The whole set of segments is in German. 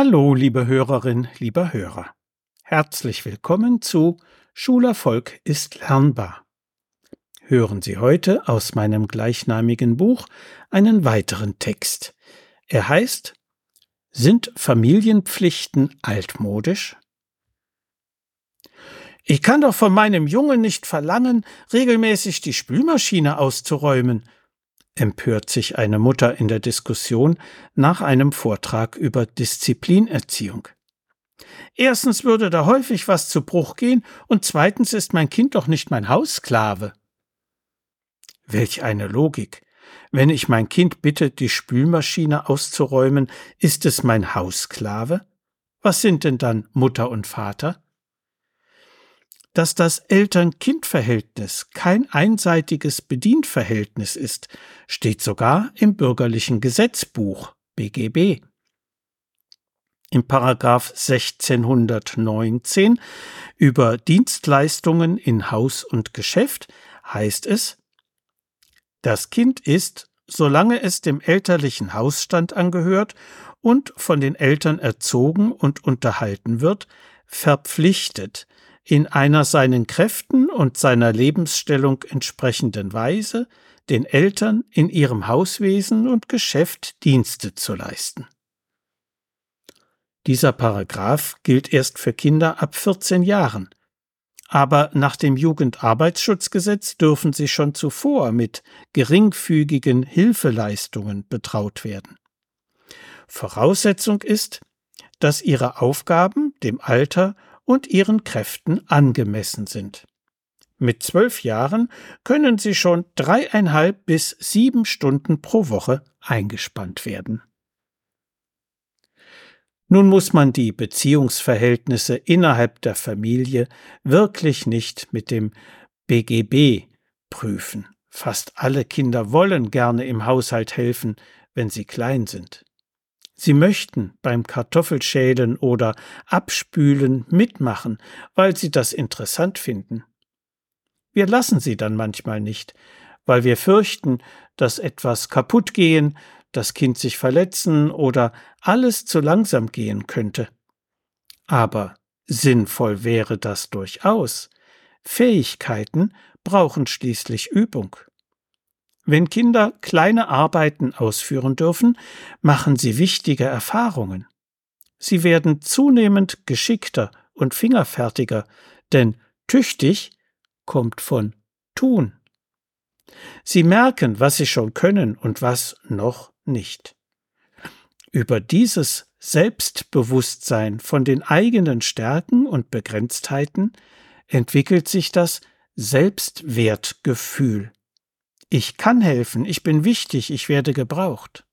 Hallo, liebe Hörerin, lieber Hörer. Herzlich willkommen zu Schulerfolg ist lernbar. Hören Sie heute aus meinem gleichnamigen Buch einen weiteren Text. Er heißt Sind Familienpflichten altmodisch? Ich kann doch von meinem Jungen nicht verlangen, regelmäßig die Spülmaschine auszuräumen, empört sich eine Mutter in der Diskussion nach einem Vortrag über Disziplinerziehung. Erstens würde da häufig was zu Bruch gehen und zweitens ist mein Kind doch nicht mein Haussklave. Welch eine Logik. Wenn ich mein Kind bitte, die Spülmaschine auszuräumen, ist es mein Haussklave? Was sind denn dann Mutter und Vater? Dass das Eltern-Kind-Verhältnis kein einseitiges Bedienverhältnis ist, steht sogar im bürgerlichen Gesetzbuch BGB. Im Paragraph 1619 über Dienstleistungen in Haus und Geschäft heißt es, das Kind ist, solange es dem elterlichen Hausstand angehört und von den Eltern erzogen und unterhalten wird, verpflichtet, in einer seinen Kräften und seiner Lebensstellung entsprechenden Weise den Eltern in ihrem Hauswesen und Geschäft Dienste zu leisten. Dieser Paragraph gilt erst für Kinder ab 14 Jahren. Aber nach dem Jugendarbeitsschutzgesetz dürfen sie schon zuvor mit geringfügigen Hilfeleistungen betraut werden. Voraussetzung ist, dass ihre Aufgaben dem Alter und ihren Kräften angemessen sind. Mit zwölf Jahren können sie schon dreieinhalb bis sieben Stunden pro Woche eingespannt werden. Nun muss man die Beziehungsverhältnisse innerhalb der Familie wirklich nicht mit dem BGB prüfen. Fast alle Kinder wollen gerne im Haushalt helfen, wenn sie klein sind. Sie möchten beim Kartoffelschälen oder Abspülen mitmachen, weil sie das interessant finden. Wir lassen sie dann manchmal nicht, weil wir fürchten, dass etwas kaputt gehen, das Kind sich verletzen oder alles zu langsam gehen könnte. Aber sinnvoll wäre das durchaus. Fähigkeiten brauchen schließlich Übung. Wenn Kinder kleine Arbeiten ausführen dürfen, machen sie wichtige Erfahrungen. Sie werden zunehmend geschickter und fingerfertiger, denn tüchtig kommt von tun. Sie merken, was sie schon können und was noch nicht. Über dieses Selbstbewusstsein von den eigenen Stärken und Begrenztheiten entwickelt sich das Selbstwertgefühl ich kann helfen, ich bin wichtig, ich werde gebraucht.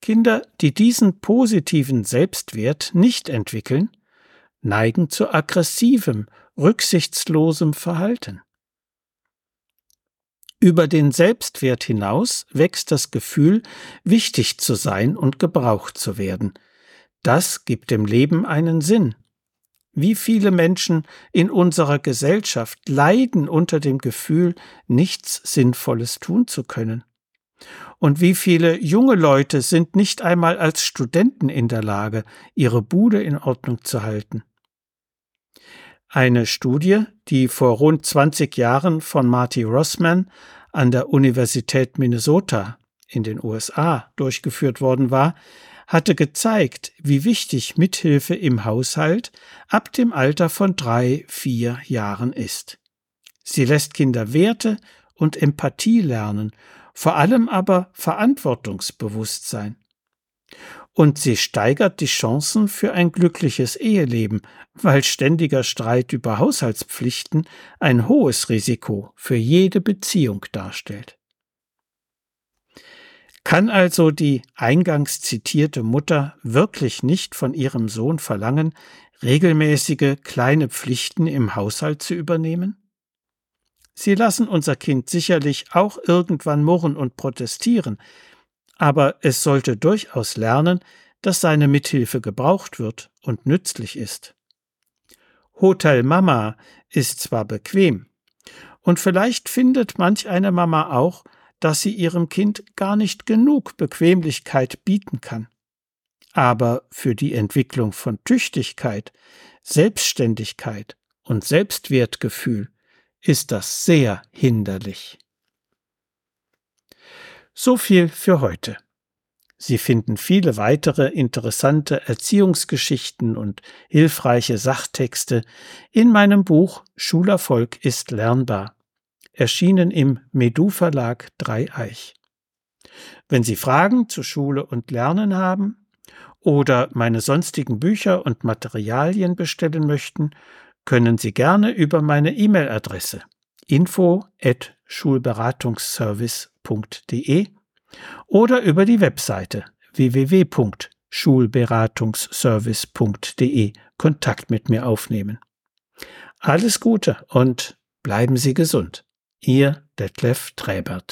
Kinder, die diesen positiven Selbstwert nicht entwickeln, neigen zu aggressivem, rücksichtslosem Verhalten. Über den Selbstwert hinaus wächst das Gefühl, wichtig zu sein und gebraucht zu werden. Das gibt dem Leben einen Sinn. Wie viele Menschen in unserer Gesellschaft leiden unter dem Gefühl, nichts Sinnvolles tun zu können. Und wie viele junge Leute sind nicht einmal als Studenten in der Lage, ihre Bude in Ordnung zu halten. Eine Studie, die vor rund 20 Jahren von Marty Rossman an der Universität Minnesota in den USA durchgeführt worden war, hatte gezeigt, wie wichtig Mithilfe im Haushalt ab dem Alter von drei, vier Jahren ist. Sie lässt Kinder Werte und Empathie lernen, vor allem aber Verantwortungsbewusstsein. Und sie steigert die Chancen für ein glückliches Eheleben, weil ständiger Streit über Haushaltspflichten ein hohes Risiko für jede Beziehung darstellt. Kann also die eingangs zitierte Mutter wirklich nicht von ihrem Sohn verlangen, regelmäßige kleine Pflichten im Haushalt zu übernehmen? Sie lassen unser Kind sicherlich auch irgendwann murren und protestieren, aber es sollte durchaus lernen, dass seine Mithilfe gebraucht wird und nützlich ist. Hotel Mama ist zwar bequem, und vielleicht findet manch eine Mama auch, dass sie ihrem Kind gar nicht genug Bequemlichkeit bieten kann. Aber für die Entwicklung von Tüchtigkeit, Selbstständigkeit und Selbstwertgefühl ist das sehr hinderlich. So viel für heute. Sie finden viele weitere interessante Erziehungsgeschichten und hilfreiche Sachtexte in meinem Buch Schulerfolg ist lernbar, erschienen im Medu Verlag Dreieich. Wenn Sie Fragen zu Schule und Lernen haben oder meine sonstigen Bücher und Materialien bestellen möchten, können Sie gerne über meine E-Mail-Adresse info at schulberatungsservice.de oder über die Webseite www.schulberatungsservice.de Kontakt mit mir aufnehmen. Alles Gute und bleiben Sie gesund. Ihr Detlef Träbert.